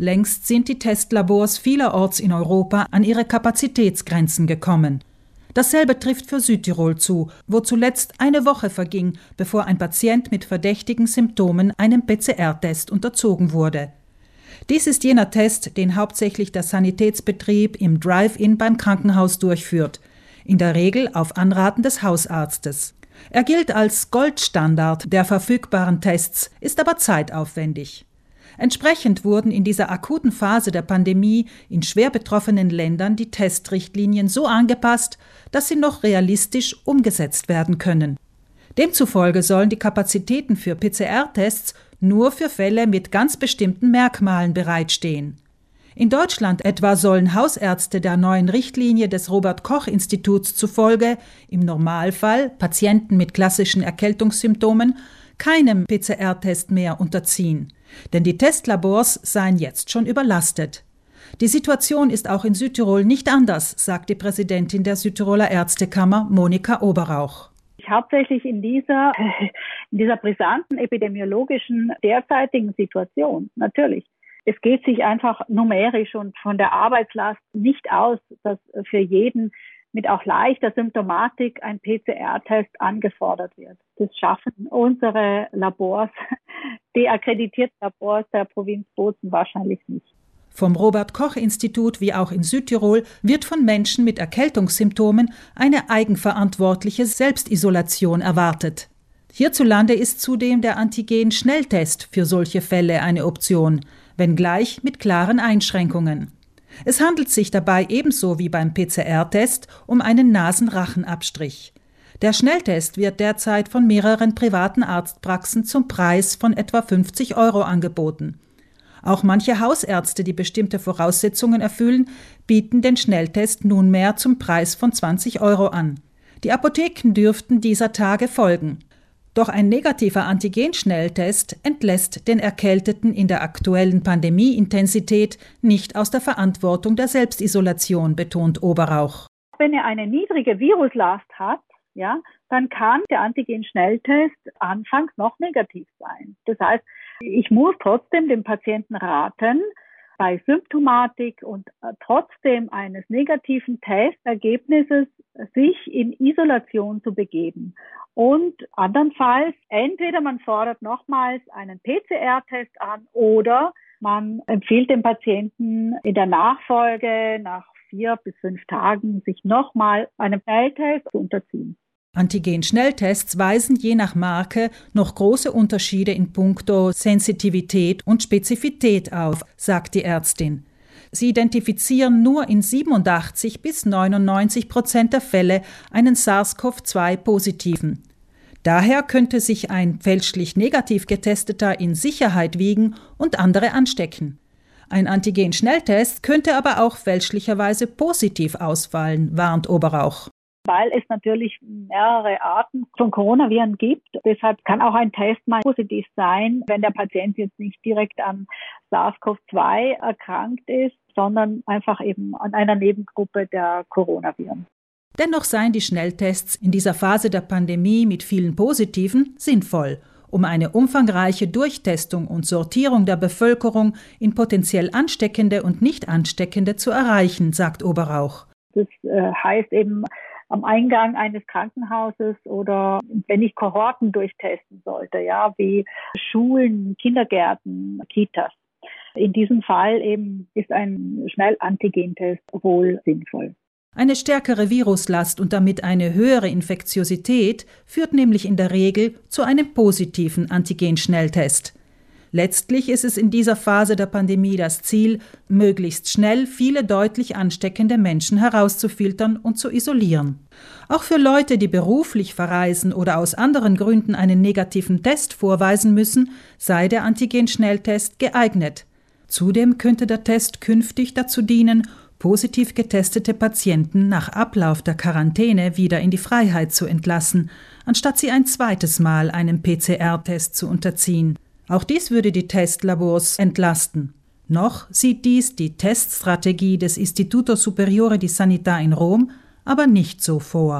Längst sind die Testlabors vielerorts in Europa an ihre Kapazitätsgrenzen gekommen. Dasselbe trifft für Südtirol zu, wo zuletzt eine Woche verging, bevor ein Patient mit verdächtigen Symptomen einem PCR-Test unterzogen wurde. Dies ist jener Test, den hauptsächlich der Sanitätsbetrieb im Drive-In beim Krankenhaus durchführt, in der Regel auf Anraten des Hausarztes. Er gilt als Goldstandard der verfügbaren Tests, ist aber zeitaufwendig. Entsprechend wurden in dieser akuten Phase der Pandemie in schwer betroffenen Ländern die Testrichtlinien so angepasst, dass sie noch realistisch umgesetzt werden können. Demzufolge sollen die Kapazitäten für PCR-Tests nur für Fälle mit ganz bestimmten Merkmalen bereitstehen. In Deutschland etwa sollen Hausärzte der neuen Richtlinie des Robert Koch Instituts zufolge im Normalfall Patienten mit klassischen Erkältungssymptomen keinem PCR-Test mehr unterziehen. Denn die Testlabors seien jetzt schon überlastet. Die Situation ist auch in Südtirol nicht anders, sagt die Präsidentin der Südtiroler Ärztekammer, Monika Oberauch. Hauptsächlich in dieser, in dieser brisanten epidemiologischen derzeitigen Situation, natürlich. Es geht sich einfach numerisch und von der Arbeitslast nicht aus, dass für jeden mit auch leichter Symptomatik ein PCR-Test angefordert wird. Das schaffen unsere Labors, die akkreditierten Labors der Provinz Bozen wahrscheinlich nicht. Vom Robert Koch Institut wie auch in Südtirol wird von Menschen mit Erkältungssymptomen eine eigenverantwortliche Selbstisolation erwartet. Hierzulande ist zudem der Antigen-Schnelltest für solche Fälle eine Option, wenngleich mit klaren Einschränkungen. Es handelt sich dabei ebenso wie beim PCR-Test um einen Nasenrachenabstrich. Der Schnelltest wird derzeit von mehreren privaten Arztpraxen zum Preis von etwa 50 Euro angeboten. Auch manche Hausärzte, die bestimmte Voraussetzungen erfüllen, bieten den Schnelltest nunmehr zum Preis von 20 Euro an. Die Apotheken dürften dieser Tage folgen. Doch ein negativer Antigen-Schnelltest entlässt den Erkälteten in der aktuellen Pandemieintensität nicht aus der Verantwortung der Selbstisolation, betont Oberauch. Wenn er eine niedrige Viruslast hat, ja, dann kann der Antigen-Schnelltest anfangs noch negativ sein. Das heißt, ich muss trotzdem dem Patienten raten, bei Symptomatik und äh, trotzdem eines negativen Testergebnisses sich in Isolation zu begeben. Und andernfalls, entweder man fordert nochmals einen PCR-Test an oder man empfiehlt dem Patienten in der Nachfolge nach vier bis fünf Tagen sich nochmal einem Schnelltest zu unterziehen. Antigen-Schnelltests weisen je nach Marke noch große Unterschiede in puncto Sensitivität und Spezifität auf, sagt die Ärztin. Sie identifizieren nur in 87 bis 99 Prozent der Fälle einen SARS-CoV-2-Positiven. Daher könnte sich ein fälschlich negativ getesteter in Sicherheit wiegen und andere anstecken. Ein Antigen-Schnelltest könnte aber auch fälschlicherweise positiv ausfallen, warnt Oberauch weil es natürlich mehrere Arten von Coronaviren gibt. Deshalb kann auch ein Test mal positiv sein, wenn der Patient jetzt nicht direkt an SARS-CoV-2 erkrankt ist, sondern einfach eben an einer Nebengruppe der Coronaviren. Dennoch seien die Schnelltests in dieser Phase der Pandemie mit vielen Positiven sinnvoll, um eine umfangreiche Durchtestung und Sortierung der Bevölkerung in potenziell ansteckende und nicht ansteckende zu erreichen, sagt Oberauch. Das äh, heißt eben, am Eingang eines Krankenhauses oder wenn ich Kohorten durchtesten sollte, ja, wie Schulen, Kindergärten, Kitas. In diesem Fall eben ist ein Schnellantigentest wohl sinnvoll. Eine stärkere Viruslast und damit eine höhere Infektiosität führt nämlich in der Regel zu einem positiven Antigen-Schnelltest. Letztlich ist es in dieser Phase der Pandemie das Ziel, möglichst schnell viele deutlich ansteckende Menschen herauszufiltern und zu isolieren. Auch für Leute, die beruflich verreisen oder aus anderen Gründen einen negativen Test vorweisen müssen, sei der Antigen-Schnelltest geeignet. Zudem könnte der Test künftig dazu dienen, positiv getestete Patienten nach Ablauf der Quarantäne wieder in die Freiheit zu entlassen, anstatt sie ein zweites Mal einem PCR-Test zu unterziehen. Auch dies würde die Testlabors entlasten. Noch sieht dies die Teststrategie des Istituto Superiore di Sanità in Rom aber nicht so vor.